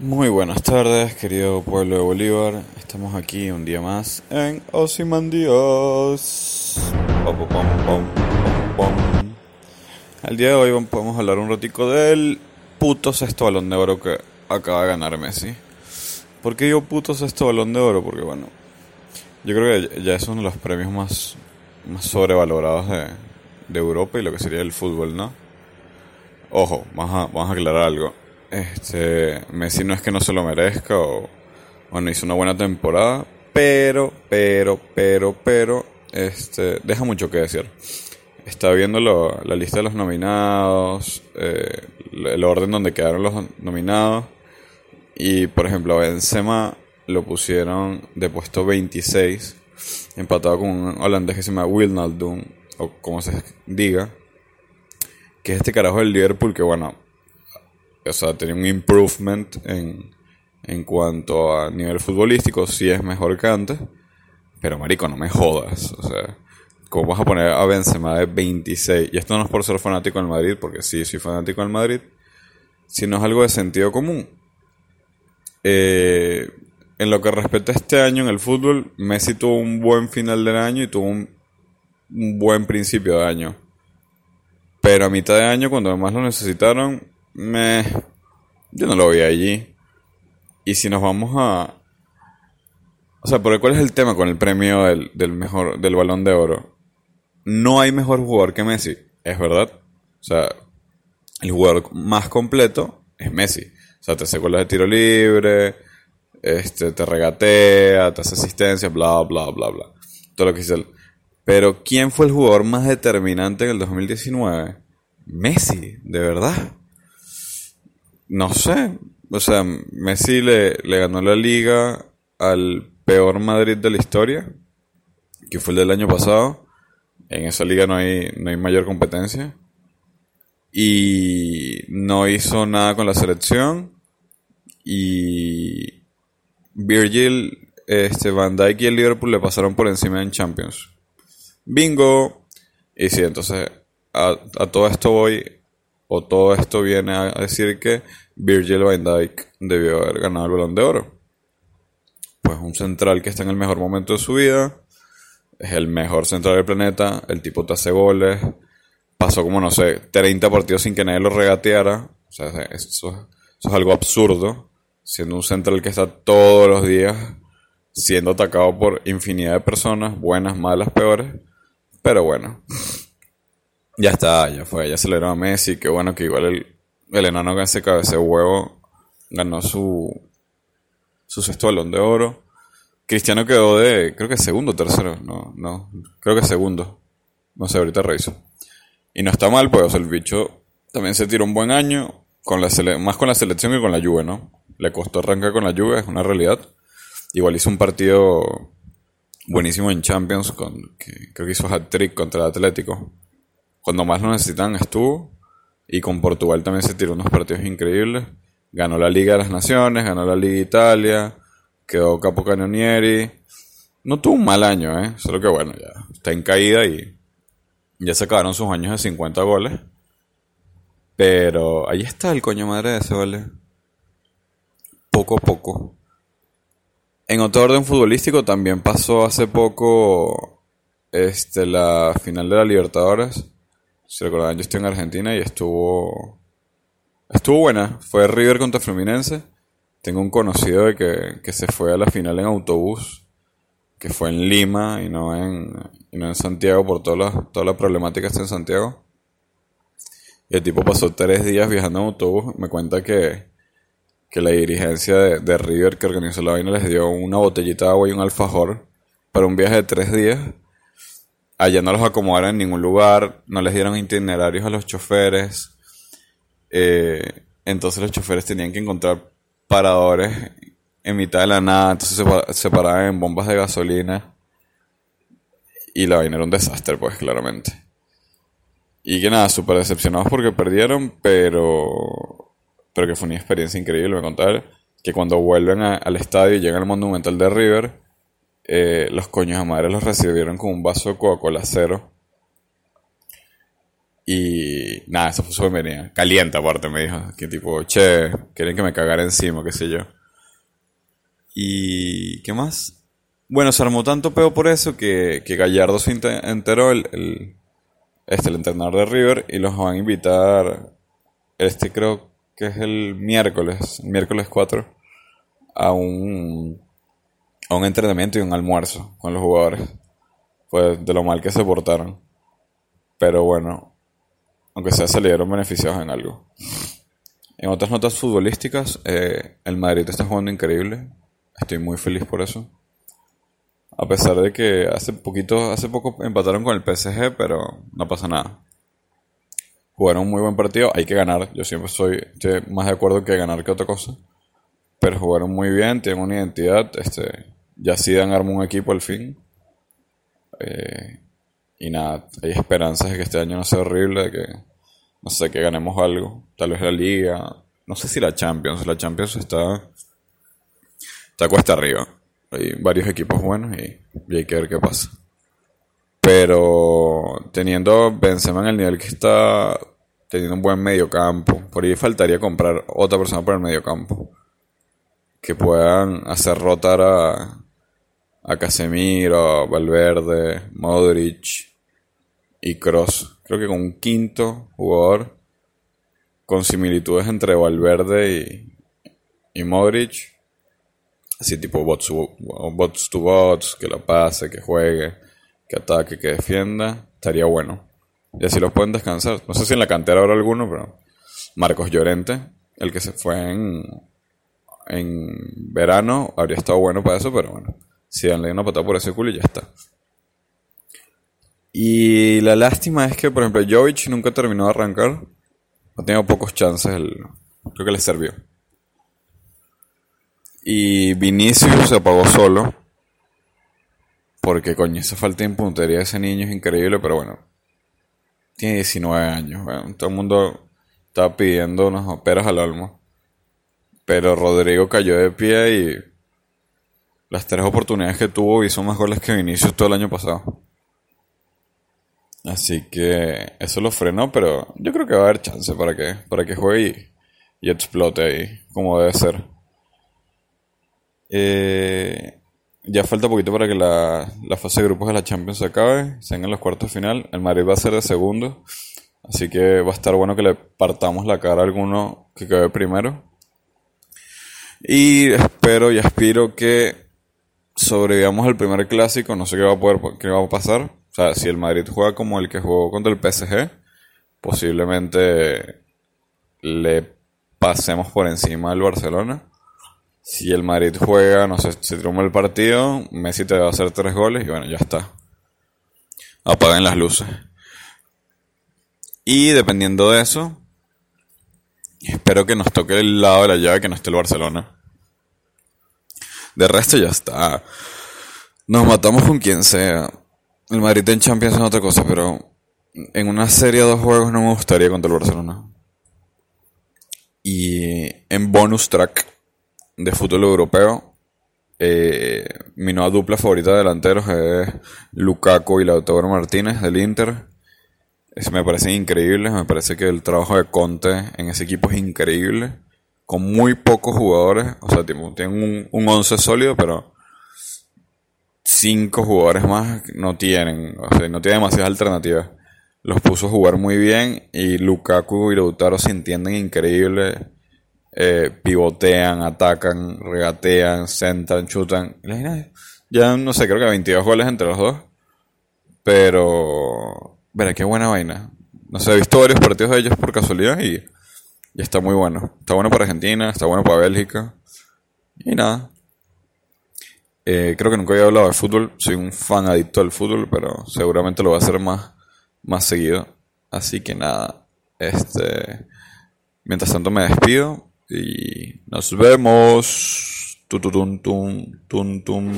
Muy buenas tardes, querido pueblo de Bolívar. Estamos aquí un día más en pom. El día de hoy podemos hablar un ratico del puto sexto balón de oro que acaba de ganar Messi. ¿Por qué digo puto sexto balón de oro? Porque bueno, yo creo que ya es uno de los premios más, más sobrevalorados de, de Europa y lo que sería el fútbol, ¿no? Ojo, vamos a, vamos a aclarar algo este, Messi no es que no se lo merezca o, bueno, hizo una buena temporada, pero, pero, pero, pero, este, deja mucho que decir. Está viendo la lista de los nominados, eh, el orden donde quedaron los nominados. Y por ejemplo, Benzema lo pusieron de puesto 26, empatado con un holandés que se llama Wijnaldum, o como se diga, que es este carajo del Liverpool que bueno, o sea, tenía un improvement en, en cuanto a nivel futbolístico, sí es mejor que antes, pero marico, no me jodas, o sea, ¿cómo vas a poner a Benzema de 26? Y esto no es por ser fanático del Madrid, porque sí, soy fanático del Madrid, sino es algo de sentido común. Eh, en lo que respecta a este año en el fútbol, Messi tuvo un buen final del año y tuvo un, un buen principio de año. Pero a mitad de año, cuando más lo necesitaron, me, yo no lo vi allí. Y si nos vamos a... O sea, ¿por ¿cuál es el tema con el premio del, del mejor del balón de oro? No hay mejor jugador que Messi, es verdad. O sea, el jugador más completo es Messi. O sea, te hace goles de tiro libre, este, te regatea, te hace asistencia, bla, bla, bla, bla. Todo lo que dice él. Pero ¿quién fue el jugador más determinante en el 2019? Messi, de verdad. No sé. O sea, Messi le, le ganó la liga al peor Madrid de la historia, que fue el del año pasado. En esa liga no hay, no hay mayor competencia. Y no hizo nada con la selección. Y Virgil, este, Van Dijk y el Liverpool le pasaron por encima en Champions. Bingo. Y sí, entonces a, a todo esto voy o todo esto viene a decir que Virgil van Dijk debió haber ganado el balón de oro. Pues un central que está en el mejor momento de su vida, es el mejor central del planeta, el tipo te hace goles, pasó como no sé, 30 partidos sin que nadie lo regateara, o sea, eso, es algo absurdo, siendo un central que está todos los días siendo atacado por infinidad de personas, buenas, malas, peores, pero bueno. Ya está, ya fue, ya aceleró a Messi, qué bueno que igual el, el enano que hace cabeza huevo ganó su, su sexto balón de oro. Cristiano quedó de, creo que segundo o tercero, no, no, creo que segundo. No sé, ahorita reviso. Y no está mal, pues, el bicho también se tiró un buen año, con la más con la selección que con la Juve, ¿no? Le costó arrancar con la Juve, es una realidad. Igual hizo un partido buenísimo en Champions, con, que creo que hizo hat-trick contra el Atlético cuando más lo necesitan estuvo. Y con Portugal también se tiró unos partidos increíbles. Ganó la Liga de las Naciones, ganó la Liga Italia, quedó Capo Canonieri. No tuvo un mal año, ¿eh? Solo que bueno, ya está en caída y ya se acabaron sus años de 50 goles. Pero ahí está el coño madre de ese, ¿vale? Poco a poco. En otro orden futbolístico también pasó hace poco este, la final de la Libertadores si recordaban, yo estoy en Argentina y estuvo. Estuvo buena. Fue River contra Fluminense. Tengo un conocido de que, se fue a la final en autobús, que fue en Lima y no en, no en Santiago por toda la, toda la problemática está en Santiago. Y el tipo pasó tres días viajando en autobús. Me cuenta que, que la dirigencia de, de River que organizó la vaina les dio una botellita de agua y un alfajor para un viaje de tres días allá no los acomodaron en ningún lugar, no les dieron itinerarios a los choferes. Eh, entonces los choferes tenían que encontrar paradores en mitad de la nada, entonces se, paraban en bombas de gasolina. Y la vaina era un desastre, pues, claramente. Y que nada, súper decepcionados porque perdieron, pero. Pero que fue una experiencia increíble, me contar que cuando vuelven al estadio y llegan al Monumental de River, eh, los coños de madre los recibieron con un vaso de Coca-Cola cero. Y nada, eso fue su bienvenida. Caliente aparte, me dijo. Que tipo, che, quieren que me cagara encima, qué sé yo. ¿Y qué más? Bueno, se armó tanto peo por eso que, que Gallardo se enteró, el, el, este, el entrenador de River, y los van a invitar, este creo que es el miércoles, miércoles 4, a un, a un entrenamiento y un almuerzo con los jugadores. Pues de lo mal que se portaron. Pero bueno, aunque sea salieron beneficiados en algo. En otras notas futbolísticas, eh, el Madrid está jugando increíble. Estoy muy feliz por eso. A pesar de que hace poquito, hace poco empataron con el PSG, pero no pasa nada. Jugaron un muy buen partido, hay que ganar. Yo siempre soy, más de acuerdo que ganar que otra cosa. Pero jugaron muy bien, tienen una identidad. Este, ya Zidane armó un equipo al fin. Eh, y nada, hay esperanzas de que este año no sea horrible, de que, no sé, que ganemos algo. Tal vez la liga, no sé si la Champions. La Champions está, está cuesta arriba. Hay varios equipos buenos y, hay que ver qué pasa. Pero teniendo Benzema en el nivel que está, teniendo un buen mediocampo, por ahí faltaría comprar otra persona para el mediocampo. Que puedan hacer rotar a, a Casemiro, Valverde, Modric y Cross. Creo que con un quinto jugador con similitudes entre Valverde y, y Modric Así tipo bots, bots to bots, que lo pase, que juegue, que ataque, que defienda. Estaría bueno. Y así los pueden descansar. No sé si en la cantera habrá alguno, pero Marcos Llorente, el que se fue en, en verano, habría estado bueno para eso, pero bueno. Si dan una patada por ese culo y ya está. Y la lástima es que, por ejemplo, Jovic nunca terminó de arrancar. Ha tenido pocos chances. creo que le sirvió. Y Vinicius se apagó solo. Porque coño, esa falta de puntería de ese niño es increíble, pero bueno. Tiene 19 años. todo el mundo estaba pidiendo unas operas al alma. Pero Rodrigo cayó de pie y las tres oportunidades que tuvo hizo más goles que Vinicius todo el año pasado. Así que eso lo frenó, pero yo creo que va a haber chance para que, para que juegue y explote ahí, como debe ser. Eh, ya falta poquito para que la, fase de grupos de la Champions se acabe, se en los cuartos de final. El Madrid va a ser de segundo, así que va a estar bueno que le partamos la cara a alguno que quede primero. Y espero y aspiro que sobrevivamos al primer clásico. No sé qué va a poder, qué va a pasar. O sea, si el Madrid juega como el que jugó contra el PSG, posiblemente le pasemos por encima al Barcelona. Si el Madrid juega, no sé, se truma el partido, Messi te va a hacer tres goles y bueno, ya está. Apaguen las luces. Y dependiendo de eso, espero que nos toque el lado de la llave que no esté el Barcelona. De resto ya está. Nos matamos con quien sea. El Madrid en Champions es otra cosa, pero en una serie de dos juegos no me gustaría contra el Barcelona. Y en bonus track de fútbol europeo, eh, mi nueva dupla favorita de delanteros es Lukaku y Lautaro Martínez del Inter. Me parece increíble, me parece que el trabajo de Conte en ese equipo es increíble. Con muy pocos jugadores, o sea, tienen un, un once sólido, pero cinco jugadores más no tienen, o sea, no tienen demasiadas alternativas. Los puso a jugar muy bien y Lukaku y Lautaro se entienden increíble eh, pivotean, atacan, regatean, sentan, chutan. Ya no sé, creo que 22 goles entre los dos. Pero, verá, qué buena vaina. No sé, he visto varios partidos de ellos por casualidad y, y está muy bueno. Está bueno para Argentina, está bueno para Bélgica. Y nada. Eh, creo que nunca había hablado de fútbol. Soy un fan adicto al fútbol, pero seguramente lo voy a hacer más, más seguido. Así que nada. Este. Mientras tanto me despido. Y nos vemos. Tum, tum, tum, tum, tum.